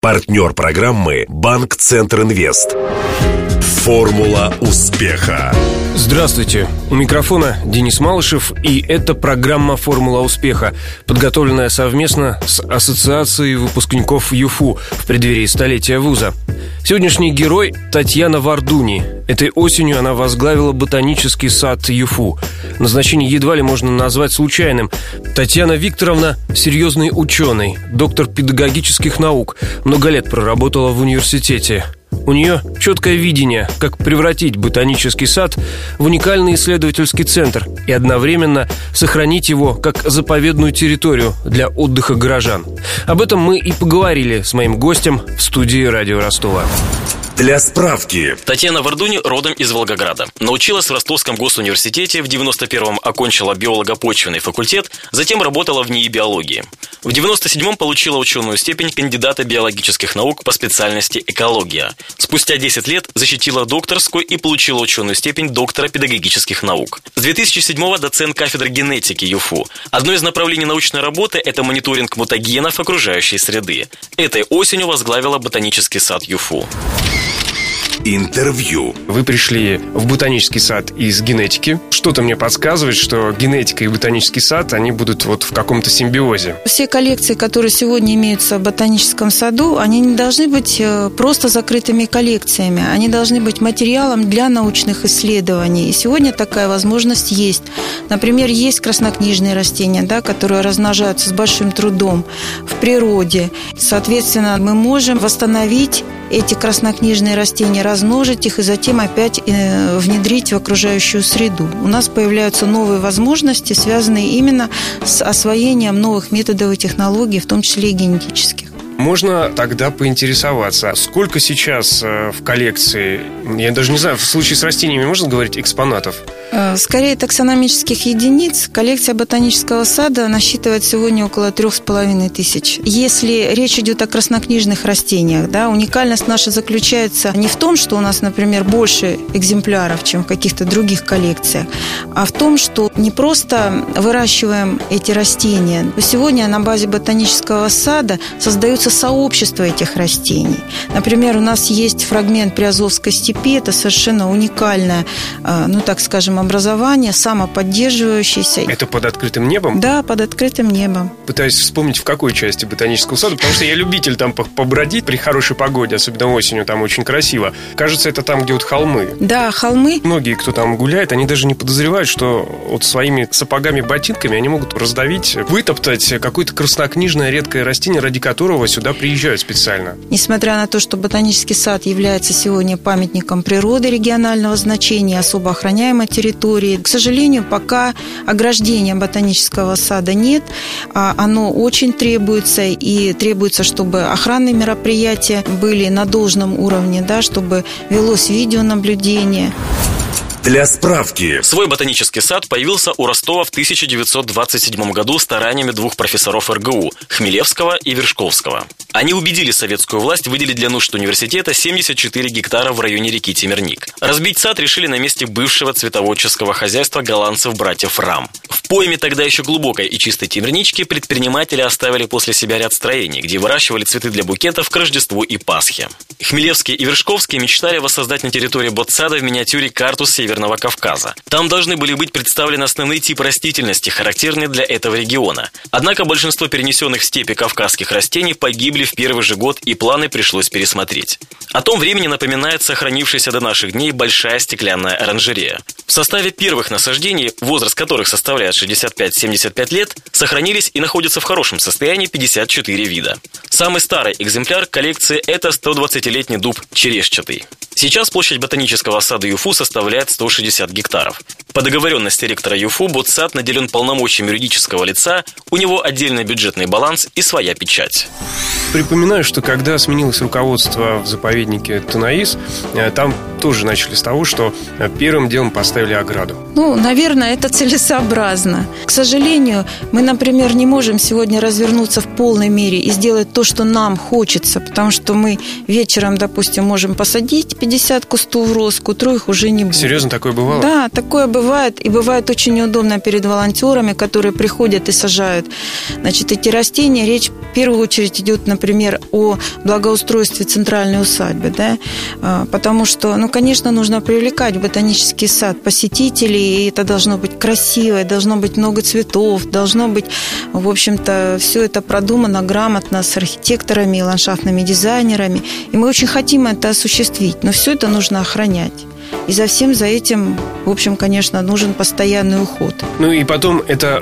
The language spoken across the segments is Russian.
Партнер программы «Банк Центр Инвест». Формула успеха. Здравствуйте. У микрофона Денис Малышев, и это программа «Формула успеха», подготовленная совместно с Ассоциацией выпускников ЮФУ в преддверии столетия вуза. Сегодняшний герой – Татьяна Вардуни. Этой осенью она возглавила ботанический сад ЮФУ. Назначение едва ли можно назвать случайным. Татьяна Викторовна – серьезный ученый, доктор педагогических наук, много лет проработала в университете. У нее четкое видение, как превратить ботанический сад в уникальный исследовательский центр и одновременно сохранить его как заповедную территорию для отдыха горожан. Об этом мы и поговорили с моим гостем в студии радио Ростова. Для справки. Татьяна Вардуни родом из Волгограда. Научилась в Ростовском госуниверситете, в 91-м окончила биолого-почвенный факультет, затем работала в НИИ биологии. В 97-м получила ученую степень кандидата биологических наук по специальности экология. Спустя 10 лет защитила докторскую и получила ученую степень доктора педагогических наук. С 2007-го доцент кафедры генетики ЮФУ. Одно из направлений научной работы – это мониторинг мутагенов окружающей среды. Этой осенью возглавила ботанический сад ЮФУ. Интервью. Вы пришли в ботанический сад из генетики. Что-то мне подсказывает, что генетика и ботанический сад, они будут вот в каком-то симбиозе. Все коллекции, которые сегодня имеются в ботаническом саду, они не должны быть э, просто закрытыми коллекциями. Они должны быть материалом для научных исследований. И сегодня такая возможность есть. Например, есть краснокнижные растения, да, которые размножаются с большим трудом в природе. Соответственно, мы можем восстановить эти краснокнижные растения, размножить их и затем опять э, внедрить в окружающую среду. У нас появляются новые возможности, связанные именно с освоением новых методов и технологий, в том числе и генетических. Можно тогда поинтересоваться, сколько сейчас э, в коллекции, я даже не знаю, в случае с растениями можно говорить экспонатов? Э, скорее таксономических единиц. Коллекция ботанического сада насчитывает сегодня около трех с половиной тысяч. Если речь идет о краснокнижных растениях, да, уникальность наша заключается не в том, что у нас, например, больше экземпляров, чем в каких-то других коллекциях, а в том, что не просто выращиваем эти растения. Сегодня на базе ботанического сада создаются сообщество этих растений. Например, у нас есть фрагмент Приазовской степи, это совершенно уникальное, а, ну так скажем, образование, самоподдерживающееся. Это под открытым небом? Да, под открытым небом. Пытаюсь вспомнить, в какой части ботанического сада, потому что я любитель там побродить при хорошей погоде, особенно осенью, там очень красиво. Кажется, это там, где вот холмы. Да, холмы. Многие, кто там гуляет, они даже не подозревают, что вот своими сапогами-ботинками они могут раздавить, вытоптать какое-то краснокнижное редкое растение, ради которого сюда приезжают специально. Несмотря на то, что ботанический сад является сегодня памятником природы регионального значения, особо охраняемой территории, к сожалению, пока ограждения ботанического сада нет. А оно очень требуется, и требуется, чтобы охранные мероприятия были на должном уровне, да, чтобы велось видеонаблюдение. Для справки. Свой ботанический сад появился у Ростова в 1927 году стараниями двух профессоров РГУ – Хмелевского и Вершковского. Они убедили советскую власть выделить для нужд университета 74 гектара в районе реки Темерник. Разбить сад решили на месте бывшего цветоводческого хозяйства голландцев-братьев Рам. В пойме тогда еще глубокой и чистой Темернички предприниматели оставили после себя ряд строений, где выращивали цветы для букетов к Рождеству и Пасхе. Хмелевский и Вершковский мечтали воссоздать на территории ботсада в миниатюре карту Северного Кавказа. Там должны были быть представлены основные типы растительности, характерные для этого региона. Однако большинство перенесенных в степи кавказских растений погибли в первый же год, и планы пришлось пересмотреть. О том времени напоминает сохранившаяся до наших дней большая стеклянная оранжерея. В составе первых насаждений, возраст которых составляет 65-75 лет, сохранились и находятся в хорошем состоянии 54 вида. Самый старый экземпляр коллекции – это 120-летний дуб черешчатый. Сейчас площадь ботанического сада ЮФУ составляет 160 гектаров. По договоренности ректора ЮФУ Ботсад наделен полномочиями юридического лица, у него отдельный бюджетный баланс и своя печать. Припоминаю, что когда сменилось руководство в заповеднике Танаис, э, там тоже начали с того, что э, первым делом поставили ограду. Ну, наверное, это целесообразно. К сожалению, мы, например, не можем сегодня развернуться в полной мере и сделать то, что нам хочется, потому что мы вечером, допустим, можем посадить 50 кустов роз, к утру их уже не будет. Серьезно, такое бывало? Да, такое бывает. И бывает очень неудобно перед волонтерами, которые приходят и сажают. Значит, эти растения, речь в первую очередь идет, например, например, о благоустройстве центральной усадьбы, да, а, потому что, ну, конечно, нужно привлекать в ботанический сад посетителей, и это должно быть красиво, должно быть много цветов, должно быть, в общем-то, все это продумано грамотно с архитекторами ландшафтными дизайнерами, и мы очень хотим это осуществить, но все это нужно охранять. И за всем за этим, в общем, конечно, нужен постоянный уход. Ну и потом, это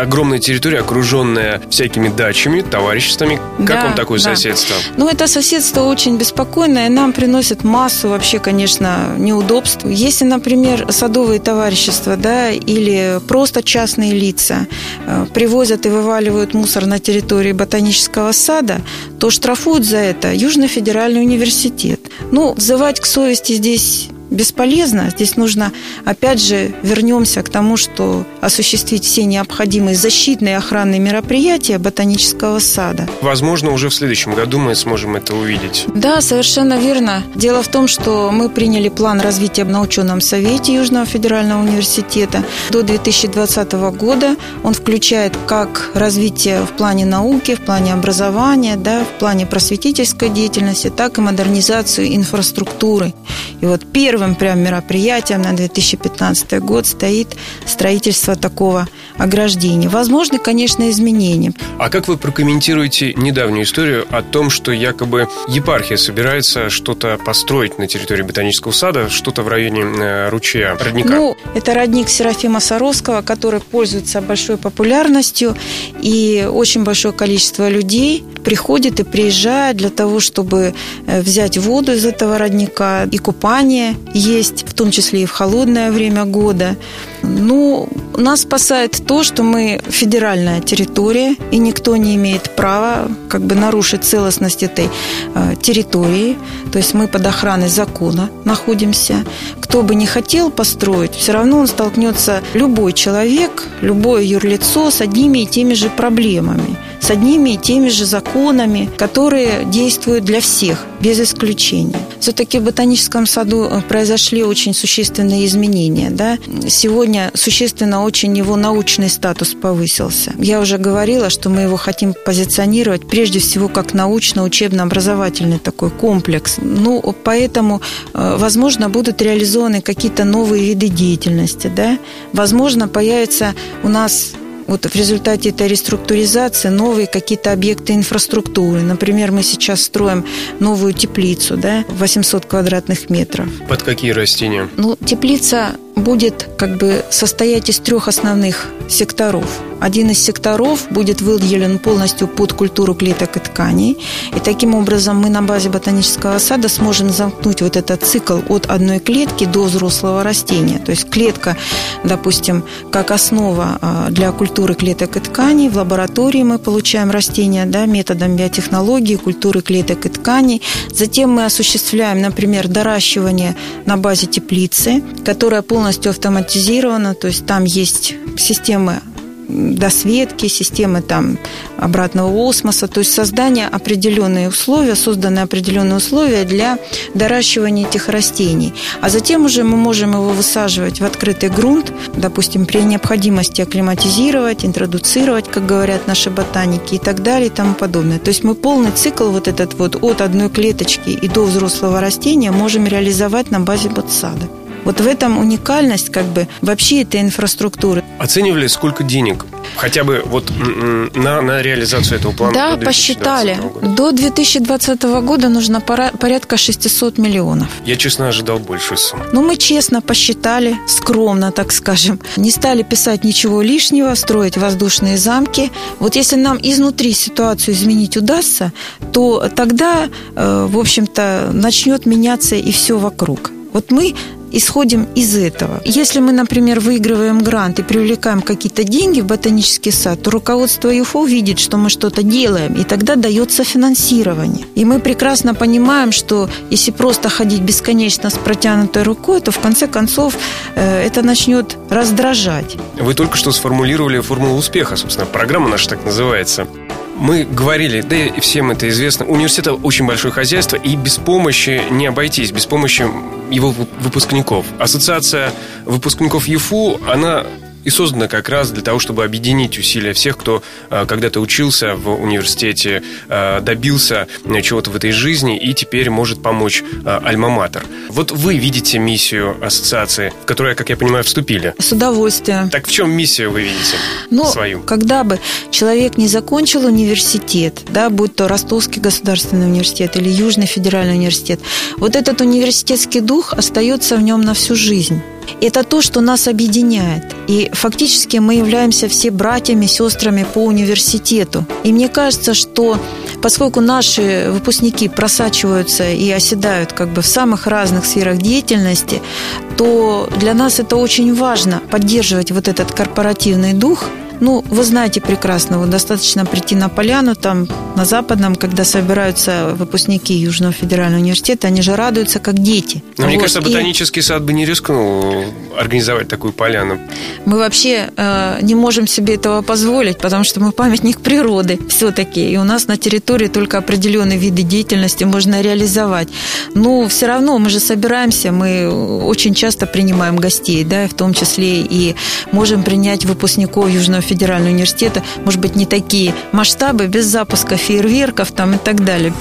огромная территория, окруженная всякими дачами, товариществами. Как да, вам такое да. соседство? Ну, это соседство очень беспокойное, нам приносит массу вообще, конечно, неудобств. Если, например, садовые товарищества, да, или просто частные лица э, привозят и вываливают мусор на территории ботанического сада, то штрафуют за это Южный федеральный университет. Ну, взывать к совести здесь бесполезно. Здесь нужно, опять же, вернемся к тому, что осуществить все необходимые защитные и охранные мероприятия ботанического сада. Возможно, уже в следующем году мы сможем это увидеть. Да, совершенно верно. Дело в том, что мы приняли план развития на ученом совете Южного федерального университета до 2020 года. Он включает как развитие в плане науки, в плане образования, да, в плане просветительской деятельности, так и модернизацию инфраструктуры. И вот первый первым прям мероприятием на 2015 год стоит строительство такого ограждения. Возможны, конечно, изменения. А как вы прокомментируете недавнюю историю о том, что якобы епархия собирается что-то построить на территории ботанического сада, что-то в районе э, ручья, родника? Ну, это родник Серафима Саровского, который пользуется большой популярностью, и очень большое количество людей приходит и приезжает для того, чтобы э, взять воду из этого родника и купание, есть, в том числе и в холодное время года. Ну, нас спасает то, что мы федеральная территория, и никто не имеет права как бы нарушить целостность этой э, территории. То есть мы под охраной закона находимся. Кто бы не хотел построить, все равно он столкнется, любой человек, любое юрлицо с одними и теми же проблемами с одними и теми же законами, которые действуют для всех, без исключения. Все-таки в ботаническом саду э, произошли очень существенные изменения. Да? Сегодня существенно очень его научный статус повысился. Я уже говорила, что мы его хотим позиционировать прежде всего как научно-учебно-образовательный такой комплекс. Ну, поэтому, э, возможно, будут реализованы какие-то новые виды деятельности. Да? Возможно, появится у нас вот в результате этой реструктуризации новые какие-то объекты инфраструктуры. Например, мы сейчас строим новую теплицу, да, 800 квадратных метров. Под какие растения? Ну, теплица будет как бы состоять из трех основных секторов. Один из секторов будет выделен полностью под культуру клеток и тканей. И таким образом мы на базе ботанического сада сможем замкнуть вот этот цикл от одной клетки до взрослого растения. То есть клетка, допустим, как основа а, для культуры клеток и тканей. В лаборатории мы получаем растения да, методом биотехнологии, культуры клеток и тканей. Затем мы осуществляем, например, доращивание на базе теплицы, которая полностью полностью автоматизировано, то есть там есть системы досветки, системы там обратного осмоса, то есть создание определенные условия, созданы определенные условия для доращивания этих растений. А затем уже мы можем его высаживать в открытый грунт, допустим, при необходимости акклиматизировать, интродуцировать, как говорят наши ботаники и так далее и тому подобное. То есть мы полный цикл вот этот вот от одной клеточки и до взрослого растения можем реализовать на базе ботсада. Вот в этом уникальность как бы вообще этой инфраструктуры. Оценивали, сколько денег хотя бы вот на, на реализацию этого плана? Да, до посчитали. Года? До 2020 года нужно пора, порядка 600 миллионов. Я, честно, ожидал больше суммы. Ну, мы честно посчитали, скромно, так скажем. Не стали писать ничего лишнего, строить воздушные замки. Вот если нам изнутри ситуацию изменить удастся, то тогда, э, в общем-то, начнет меняться и все вокруг. Вот мы исходим из этого. Если мы, например, выигрываем грант и привлекаем какие-то деньги в ботанический сад, то руководство ЮФО видит, что мы что-то делаем, и тогда дается финансирование. И мы прекрасно понимаем, что если просто ходить бесконечно с протянутой рукой, то в конце концов э, это начнет раздражать. Вы только что сформулировали формулу успеха, собственно, программа наша так называется мы говорили, да и всем это известно, университет очень большое хозяйство, и без помощи не обойтись, без помощи его выпускников. Ассоциация выпускников ЮФУ, она и создана как раз для того, чтобы объединить усилия всех, кто э, когда-то учился в университете, э, добился чего-то в этой жизни и теперь может помочь Альма-Матер. Вот вы видите миссию ассоциации, в которую, как я понимаю, вступили. С удовольствием. Так в чем миссию вы видите ну, свою? Когда бы человек не закончил университет, да, будь то Ростовский государственный университет или Южный федеральный университет, вот этот университетский дух остается в нем на всю жизнь. Это то, что нас объединяет. И фактически мы являемся все братьями, сестрами по университету. И мне кажется, что поскольку наши выпускники просачиваются и оседают как бы в самых разных сферах деятельности, то для нас это очень важно поддерживать вот этот корпоративный дух – ну, вы знаете прекрасно, вот достаточно прийти на поляну, там, на Западном, когда собираются выпускники Южного федерального университета, они же радуются, как дети. Но вот. мне кажется, ботанический и... сад бы не рискнул организовать такую поляну. Мы вообще э, не можем себе этого позволить, потому что мы памятник природы все-таки, и у нас на территории только определенные виды деятельности можно реализовать. Но все равно мы же собираемся, мы очень часто принимаем гостей, да, в том числе и можем принять выпускников Южного федерального университета, может быть, не такие масштабы, без запуска фейерверков там и так далее.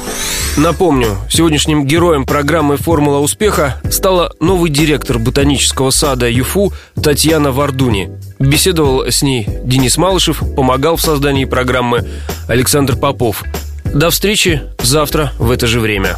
Напомню, сегодняшним героем программы «Формула успеха» стала новый директор ботанического сада ЮФУ Татьяна Вардуни. Беседовал с ней Денис Малышев, помогал в создании программы Александр Попов. До встречи завтра в это же время.